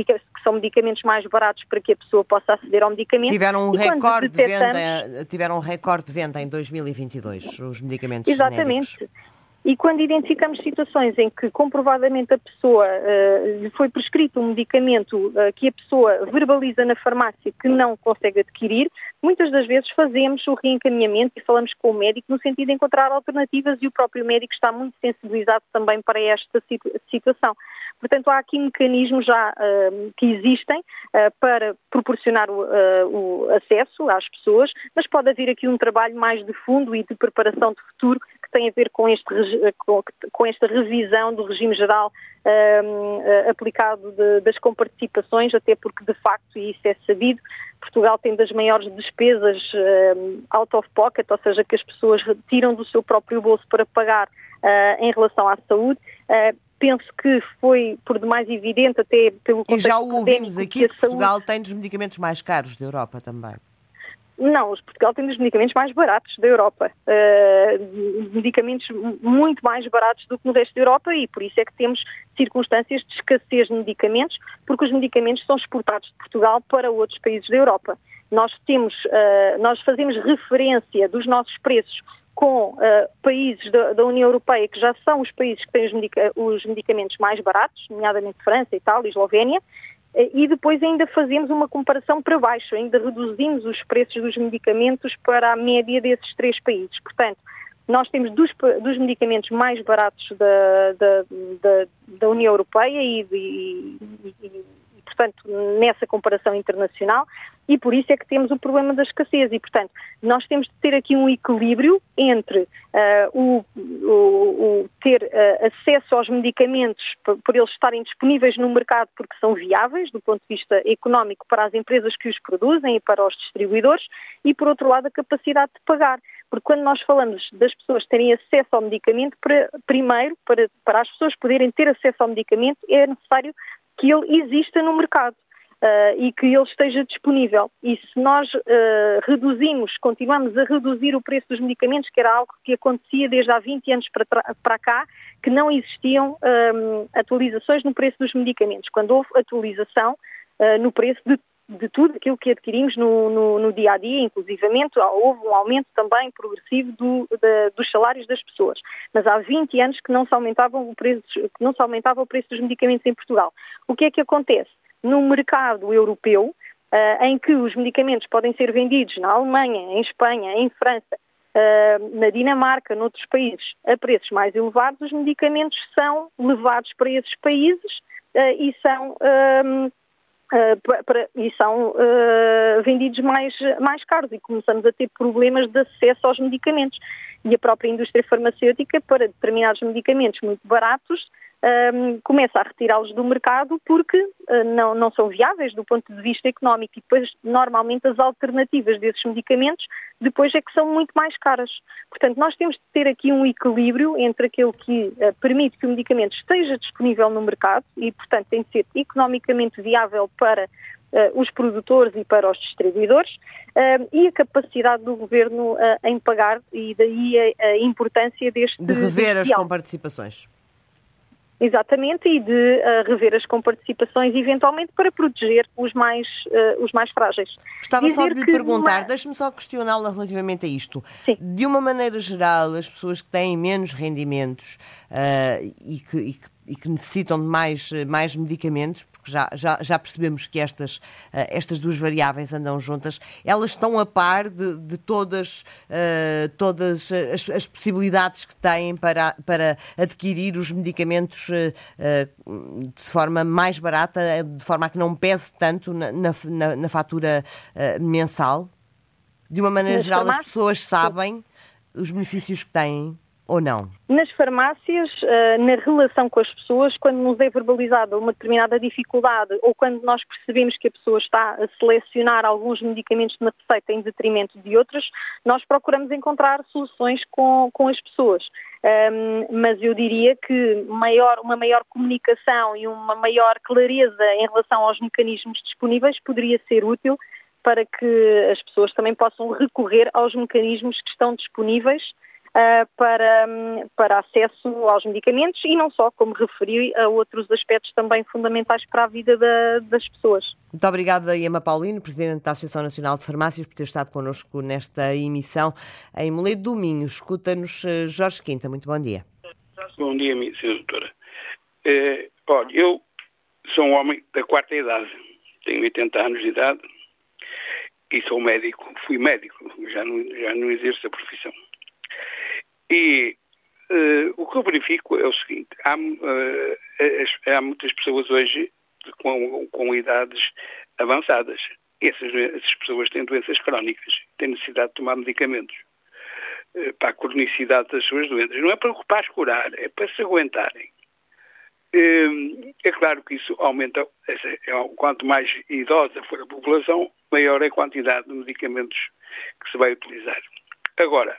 que são medicamentos mais baratos para que a pessoa possa aceder ao medicamento. Tiveram um, recorde, detectamos... de venda, tiveram um recorde de venda em 2022, os medicamentos Exatamente. Genéricos. E quando identificamos situações em que comprovadamente a pessoa uh, lhe foi prescrito um medicamento uh, que a pessoa verbaliza na farmácia que não consegue adquirir, muitas das vezes fazemos o reencaminhamento e falamos com o médico no sentido de encontrar alternativas e o próprio médico está muito sensibilizado também para esta situação. Portanto, há aqui mecanismos já uh, que existem uh, para proporcionar o, uh, o, acesso às pessoas, mas pode haver aqui um trabalho mais de fundo e de preparação de futuro que tem a ver com, este, com, esta revisão do regime geral um, aplicado de, das comparticipações, até porque, de facto, e isso é sabido, Portugal tem das maiores despesas um, out of pocket, ou seja, que as pessoas retiram do seu próprio bolso para pagar uh, em relação à saúde. Uh, penso que foi por demais evidente, até pelo contexto E já o ouvimos aqui que, que Portugal saúde... tem dos medicamentos mais caros da Europa também. Não, Portugal tem dos medicamentos mais baratos da Europa. Uh, medicamentos muito mais baratos do que no resto da Europa e por isso é que temos circunstâncias de escassez de medicamentos, porque os medicamentos são exportados de Portugal para outros países da Europa. Nós temos, uh, nós fazemos referência dos nossos preços com uh, países da, da, União Europeia que já são os países que têm os, medica os medicamentos mais baratos, nomeadamente França, Itália Eslovénia, e depois ainda fazemos uma comparação para baixo, ainda reduzimos os preços dos medicamentos para a média desses três países. Portanto, nós temos dos, dos medicamentos mais baratos da, da, da, da União Europeia e, e, e, portanto, nessa comparação internacional, e por isso é que temos o problema da escassez. E, portanto, nós temos de ter aqui um equilíbrio entre uh, o, o, o, ter uh, acesso aos medicamentos por, por, eles estarem disponíveis no mercado porque são viáveis do ponto de vista económico para as empresas que os produzem e para os distribuidores, e, por outro lado, a capacidade de pagar. Porque quando nós falamos das pessoas terem acesso ao medicamento, para, primeiro, para, para as pessoas poderem ter acesso ao medicamento, é necessário que ele exista no mercado. Uh, e que ele esteja disponível. E se nós uh, reduzimos, continuamos a reduzir o preço dos medicamentos, que era algo que acontecia desde há 20 anos para, para cá, que não existiam um, atualizações no preço dos medicamentos. Quando houve atualização uh, no preço de, de, tudo aquilo que adquirimos no, no, no, dia a dia, inclusivamente houve um aumento também progressivo do, dos salários das pessoas. Mas há 20 anos que não se, aumentavam o preço, que não se aumentava o preço dos medicamentos em Portugal. O que é que acontece? No mercado europeu, uh, em que os medicamentos podem ser vendidos na Alemanha, em Espanha, em França, uh, na Dinamarca, noutros países, a preços mais elevados, os medicamentos são levados para esses países uh, e são. Uh, para, e são uh, vendidos mais, mais caros e começamos a ter problemas de acesso aos medicamentos. E a própria indústria farmacêutica, para determinados medicamentos muito baratos, um, começa a retirá-los do mercado porque uh, não, não são viáveis do ponto de vista económico e depois normalmente as alternativas desses medicamentos depois é que são muito mais caras. Portanto, nós temos de ter aqui um equilíbrio entre aquilo que uh, permite que o medicamento esteja disponível no mercado e, portanto, tem de ser economicamente viável para Uh, os produtores e para os distribuidores uh, e a capacidade do governo uh, em pagar e daí a, a importância deste. De rever as comparticipações. Exatamente, e de uh, rever as comparticipações eventualmente para proteger os mais, uh, os mais frágeis. Gostava Dizer só de lhe perguntar, uma... deixe-me só questioná-la relativamente a isto. Sim. De uma maneira geral, as pessoas que têm menos rendimentos uh, e, que, e, que, e, que, necessitam de mais, mais medicamentos, porque já, já, já percebemos que estas, uh, estas duas variáveis andam juntas, elas estão a par de, de todas, uh, todas as, as, possibilidades que têm para, para adquirir os medicamentos uh, de forma mais barata, de forma a que não pese tanto na, na, na fatura mensal? De uma maneira geral, as pessoas sabem os benefícios que têm? Ou não? Nas farmácias, eh, na relação com as pessoas, quando nos é verbalizada uma determinada dificuldade ou quando nós percebemos que a pessoa está a selecionar alguns medicamentos na receita em detrimento de outros, nós procuramos encontrar soluções com, com as pessoas. Um, mas eu diria que maior, uma maior comunicação e uma maior clareza em relação aos mecanismos disponíveis poderia ser útil para que as pessoas também possam recorrer aos mecanismos que estão disponíveis para, para acesso aos medicamentos e não só, como referi, a outros aspectos também fundamentais para a vida da, das pessoas. Muito obrigada, Emma Paulino, Presidente da Associação Nacional de Farmácias, por ter estado connosco nesta emissão em Moledo do Minho. Escuta-nos eh, Jorge Quinta. Muito bom dia. Bom dia, minha senhora doutora. É, olha, eu sou um homem da quarta idade, tenho 80 anos de idade e sou médico, fui médico, já não, já não exerço a profissão. E uh, o que eu verifico é o seguinte: há, uh, há muitas pessoas hoje com, com idades avançadas. Essas, essas pessoas têm doenças crónicas, têm necessidade de tomar medicamentos. eh, para a cronicidade das suas doenças. Não é para, para as curar, é para se aguentarem. É claro que isso aumenta, é, quanto mais idosa for a população, maior é a quantidade de medicamentos que se vai utilizar. Agora,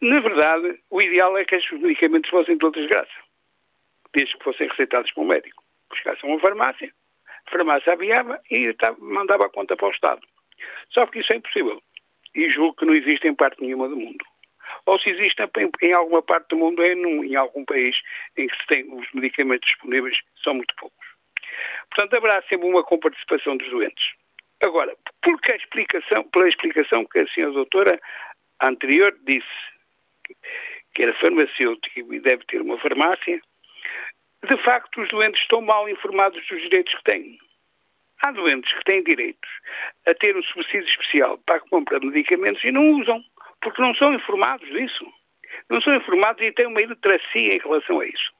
na verdade, o ideal é que estes medicamentos fossem de graça, desde que fossem receitados por um médico. Buscassem uma farmácia, a farmácia aviava e mandava a conta para o Estado. Só que isso é impossível. E julgo que não existe em parte nenhuma do mundo ou se existe em, alguma parte do mundo, é num, em algum país em que se tem os medicamentos disponíveis, são muito poucos. Portanto, haverá sempre uma comparticipação dos doentes. Agora, porque a explicação, pela explicação que a senhora doutora anterior disse, que era farmacêutico e deve ter uma farmácia, de facto os doentes estão mal informados dos direitos que têm. Há doentes que têm direitos a ter um subsídio especial para a compra de medicamentos e não usam porque não são informados disso. Não são informados e têm uma iliteracia em relação a isso.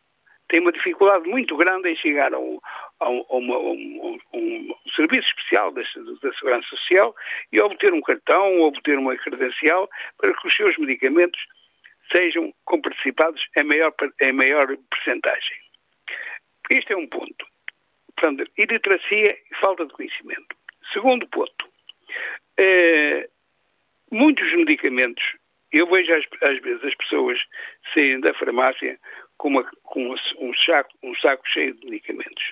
Têm uma dificuldade muito grande em chegar a um, a um, um, um serviço especial da, da, Segurança Social e obter um cartão, obter uma credencial para que os seus medicamentos sejam comparticipados em maior, em maior percentagem. Este é um ponto. Portanto, iliteracia e falta de conhecimento. Segundo ponto. Eh, muitos medicamentos, eu vejo às, às vezes as pessoas saírem da farmácia com, uma, com um, saco, um saco cheio de medicamentos.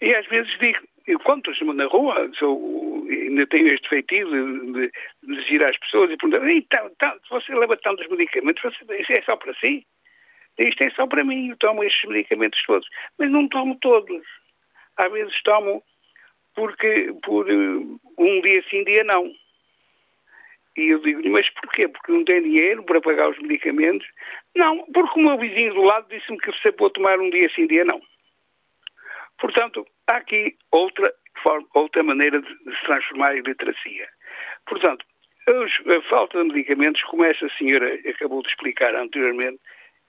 E às vezes digo, conto na rua, sou, ainda tenho este feitiço de, de, de girar as pessoas e perguntar, tá, você leva tantos medicamentos, você, isso é só para si? Isto é só para mim, eu tomo estes medicamentos todos. Mas não tomo todos. Às vezes tomo porque por um dia sim, dia não. E eu digo-lhe, mas porquê? Porque não tem dinheiro para pagar os medicamentos? Não, porque o meu vizinho do lado disse-me que você pode tomar um dia sim, dia não. Portanto, há aqui outra, forma, outra maneira de, se transformar em literacia. Portanto, a falta de medicamentos, como essa senhora acabou de explicar anteriormente,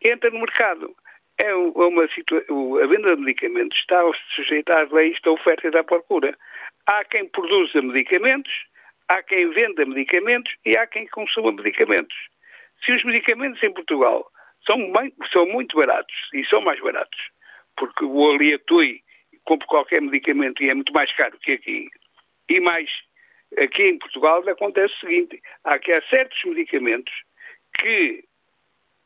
entra no mercado. É uma situação, a venda de medicamentos está sujeita às leis da oferta e da procura. Há quem produza medicamentos há quem venda medicamentos e há quem consuma medicamentos. Se os medicamentos em Portugal são, bem, são muito baratos e são mais baratos, porque o Aliatui compra qualquer medicamento e é muito mais caro que aqui, e mais aqui em Portugal acontece o seguinte: há que há certos medicamentos que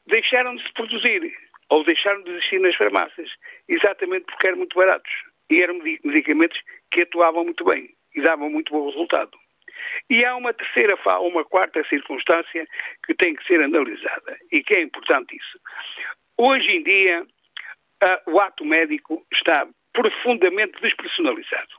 deixaram de se produzir ou deixaram de existir nas farmácias, exatamente porque eram muito baratos. E eram medicamentos que atuavam muito bem e davam muito bom resultado. E há uma terceira, uma quarta circunstância que tem que ser analisada e que é importante isso. Hoje em dia, o ato médico está profundamente despersonalizado.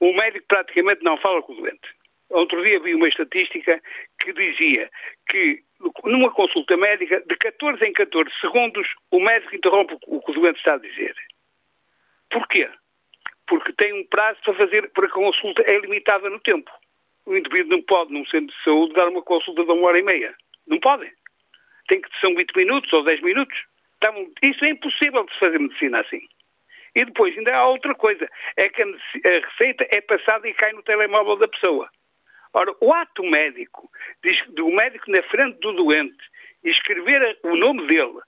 O médico praticamente não fala com o doente. Outro dia vi uma estatística que dizia que numa consulta médica, de 14 em 14 segundos, o médico interrompe o que o doente está a dizer. Porquê? Porque tem um prazo para fazer, para que a consulta é limitada no tempo o indivíduo não pode, num centro de saúde, dar uma consulta de uma hora e meia. Não pode. Tem que ser 20 minutos ou 10 minutos. Isso é impossível de se fazer medicina assim. E depois ainda há outra coisa, é que a receita é passada e cai no telemóvel da pessoa. Ora, o ato médico, diz, do médico na frente do doente, escrever o nome dele,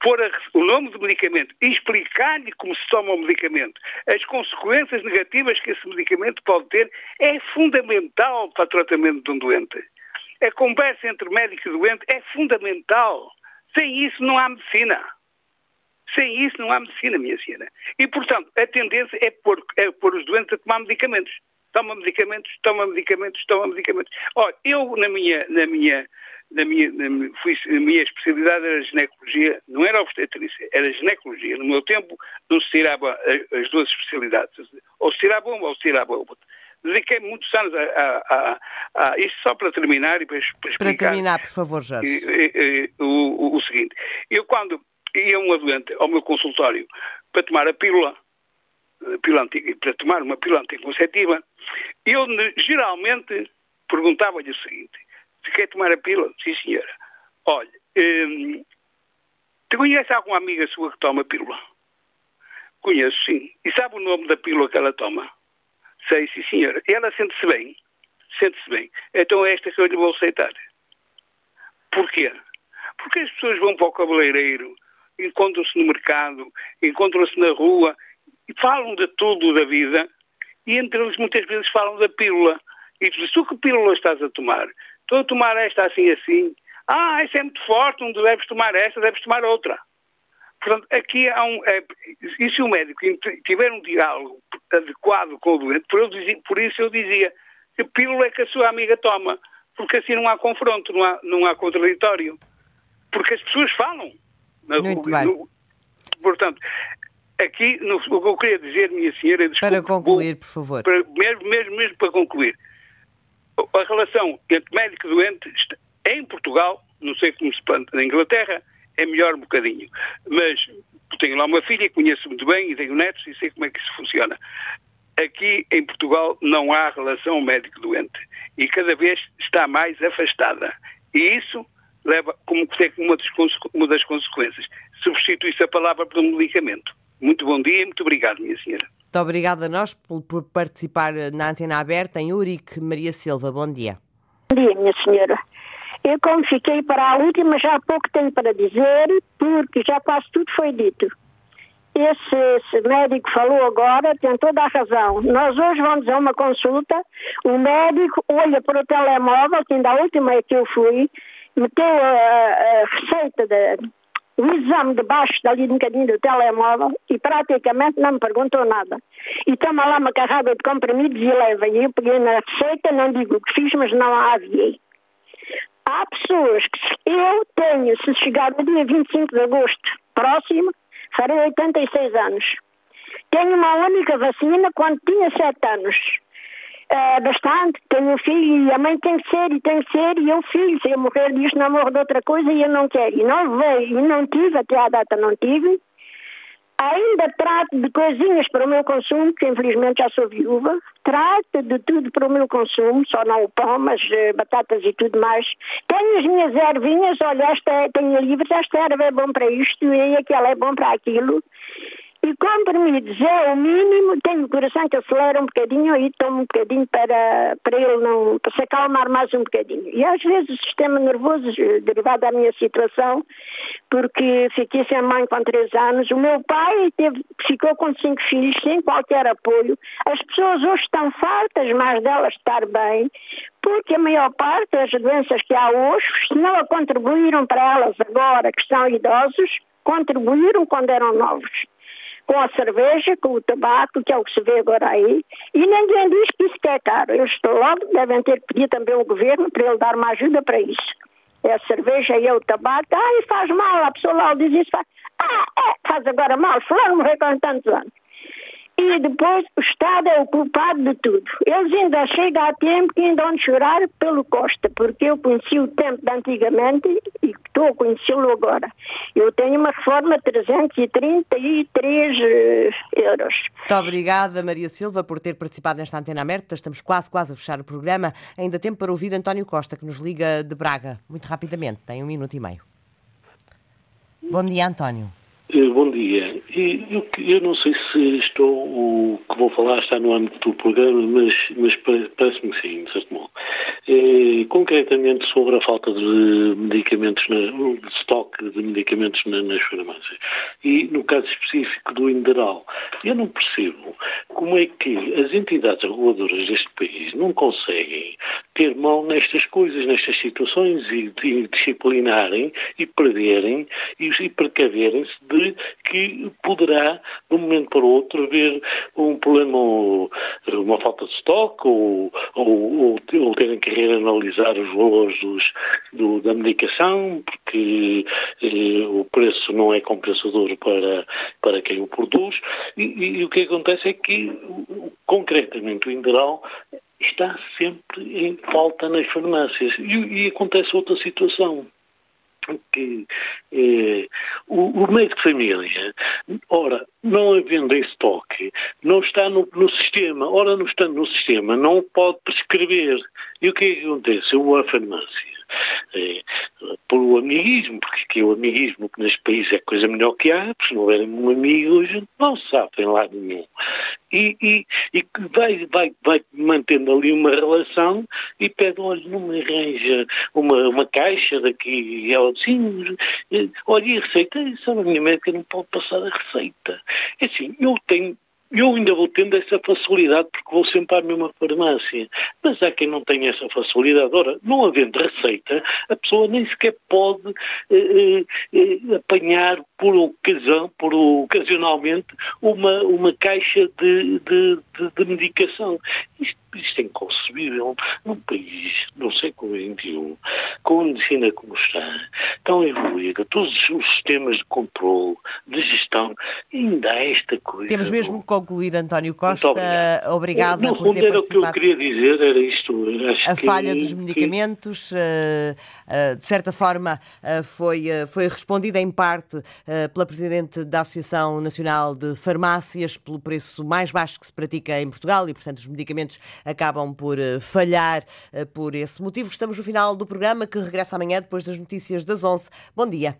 pôr a, o nome do medicamento e explicar-lhe como se toma o medicamento, as consequências negativas que esse medicamento pode ter, é fundamental para o tratamento de um doente. A conversa entre médico e doente é fundamental. Sem isso não há medicina. Sem isso não há medicina, minha senhora. E, portanto, a tendência é pôr, é pôr os doentes a tomar medicamentos. Toma medicamentos, toma medicamentos, toma medicamentos. Olha, eu, na minha, na minha na minha, na, fui, a minha especialidade era ginecologia, não era obstetrícia, era ginecologia. No meu tempo não se tirava as duas especialidades, ou se tirava uma ou se tirava outra. Dediquei muitos anos a, a, a, a, isto só para terminar e para, para explicar. Para terminar, por favor, Jorge. O, o, o seguinte, eu quando ia um doente ao meu consultório para tomar a pílula, pílula para tomar uma pílula anticonceptiva, eu geralmente perguntava-lhe o seguinte, se quer tomar a pílula? Sim, senhora. Olha, hum, te conhece alguma amiga sua que toma pílula? Conheço, sim. E sabe o nome da pílula que ela toma? Sei, sim, senhora. E ela sente-se bem. Sente-se bem. Então é esta que eu lhe vou aceitar. Porquê? Porque as pessoas vão para o cabeleireiro, encontram-se no mercado, encontram-se na rua e falam de tudo da vida e entre eles muitas vezes falam da pílula. E tu tu que pílula estás a tomar? Estou a tomar esta assim assim. Ah, essa é muito forte, não deves tomar esta, deves tomar outra. Portanto, aqui há um. É, e se o médico tiver um diálogo adequado com o doente, por, dizia, por isso eu dizia que pílula é que a sua amiga toma, porque assim não há confronto, não há, não há contraditório. Porque as pessoas falam. Muito no, no, portanto, aqui no, o que eu queria dizer, minha senhora, desculpe, para concluir, por favor. Para, mesmo, mesmo, mesmo para concluir, a relação entre médico e doente em Portugal, não sei como se na Inglaterra, é melhor um bocadinho. Mas tenho lá uma filha, conheço muito bem e tenho netos e sei como é que isso funciona. Aqui em Portugal não há relação médico-doente e cada vez está mais afastada. E isso leva como uma das, uma das consequências. Substitui-se a palavra por um medicamento. Muito bom dia e muito obrigado, minha senhora. Muito obrigada a nós por, por participar na antena aberta em Urique. Maria Silva, bom dia. Bom dia, minha senhora. Eu, como fiquei para a última, já há pouco tenho para dizer, porque já quase tudo foi dito. Esse, esse, médico falou agora, tem toda a razão. Nós hoje vamos a uma consulta, o médico olha para o telemóvel, que ainda a última é que eu fui, meteu a, a receita, de, o exame debaixo dali um bocadinho do telemóvel e praticamente não me perguntou nada. E toma lá uma carrada de comprimidos e leva. E eu peguei na receita, não digo o que fiz, mas não a aviei. Há pessoas que eu tenho, se chegar no dia 25 de agosto próximo, farei 86 anos. Tenho uma única vacina quando tinha 7 anos. Uh, bastante, tenho um filho e a mãe tem que ser e tem que ser e eu filho, se eu morrer disto não morro de outra coisa e eu não quero. E não veio, e não tive, até à data não tive. Ainda trato de coisinhas para o meu consumo, que infelizmente já sou viúva. Trato de tudo para o meu consumo, só não o pão, mas uh, batatas e tudo mais. Tenho as minhas ervinhas, olha, esta é, tenho livros, esta erva é bom para isto e aquela é bom para aquilo. E comprimidos é o mínimo, tenho o coração que acelera um bocadinho e tomo um bocadinho para, para ele não, para se acalmar mais um bocadinho. E às vezes o sistema nervoso, derivado da minha situação, porque fiquei sem mãe com três anos, o meu pai teve, ficou com cinco filhos sem qualquer apoio. As pessoas hoje estão fartas mais delas estar bem, porque a maior parte das doenças que há hoje, se não contribuíram para elas agora, que são idosos, contribuíram quando eram novos com a cerveja, com o tabaco, que é o que se vê agora aí, e ninguém diz que isso é caro. Eu estou logo, devem ter pedir também ao governo para ele dar uma ajuda para isso. É a cerveja e é o tabaco, ah, faz mal, a pessoa lá diz isso, faz, ah, é, faz agora mal, fulano morreu com tantos anos. E depois o Estado é o culpado de tudo. Eles ainda chegam a tempo que ainda vão chorar pelo Costa, porque eu conheci o tempo de antigamente e estou a conhecê-lo agora. Eu tenho uma reforma de 333 eh, euros. Muito obrigada, Maria Silva, por ter participado nesta antena aberta. Estamos quase, quase a fechar o programa. Ainda tempo para ouvir António Costa, que nos liga de Braga. Muito rapidamente, tem um minuto e meio. Bom dia, António. Eh, bom dia. Eu, eu, não sei se estou, o que vou falar está no âmbito do programa, mas, mas parece-me que sim, de certo modo. É, concretamente sobre a falta de medicamentos, na, de estoque de medicamentos na, nas farmácias. E no caso específico do Inderal, eu não percebo como é que as entidades reguladoras deste país não conseguem ter mão nestas coisas, nestas situações e, e disciplinarem e preverem e, e precaverem-se de que poderá, de um momento para o outro, haver um problema, uma falta de estoque ou, ou, ou, ou terem que reanalisar os valores dos, do, da medicação, porque eh, o preço não é compensador para, para quem o produz. E, e, e o que acontece é que, concretamente, o Inderal está sempre em falta nas farmácias. E, e acontece outra situação que eh, o, o médico de família, ora, não havendo em estoque, não está no, no, sistema, ora, não estando no sistema, não pode prescrever. E o que é que acontece? Eu vou à farmácia. Eh, por o amiguismo, porque que o amiguismo que neste país é a coisa melhor que há, porque se não houver um amigo, a gente não sabe em lado nenhum. E, e, e vai, vai, vai mantendo ali uma relação e pede, olha, não me arranja uma, uma caixa daqui. E ela diz, sim, olha, e a receita? Isso a minha médica não pode passar a receita. É assim, eu tenho eu ainda vou tendo essa facilidade porque vou sempre à mesma farmácia. Mas há quem não tenha essa facilidade. Ora, não havendo receita, a pessoa nem sequer pode eh, eh, eh apanhar por ocasião, por ocasionalmente, uma, uma caixa de, de, de, de medicação. Isto isto é inconcebível num país no século XXI, com a medicina como está, tão evoluída, todos os sistemas de controle, de gestão, ainda há esta coisa. Temos mesmo que concluir, António Costa. Obrigada no por ter era o que eu queria dizer, era isto. a falha dos medicamentos, que... Eh, eh, de certa forma, eh, foi, foi respondida em parte pela Presidente da Associação Nacional de Farmácias, pelo preço mais baixo que se pratica em Portugal e, portanto, os medicamentos acabam por eh, falhar eh, por esse motivo. Estamos no final do programa que regressa amanhã depois das notícias das 11. Bom dia.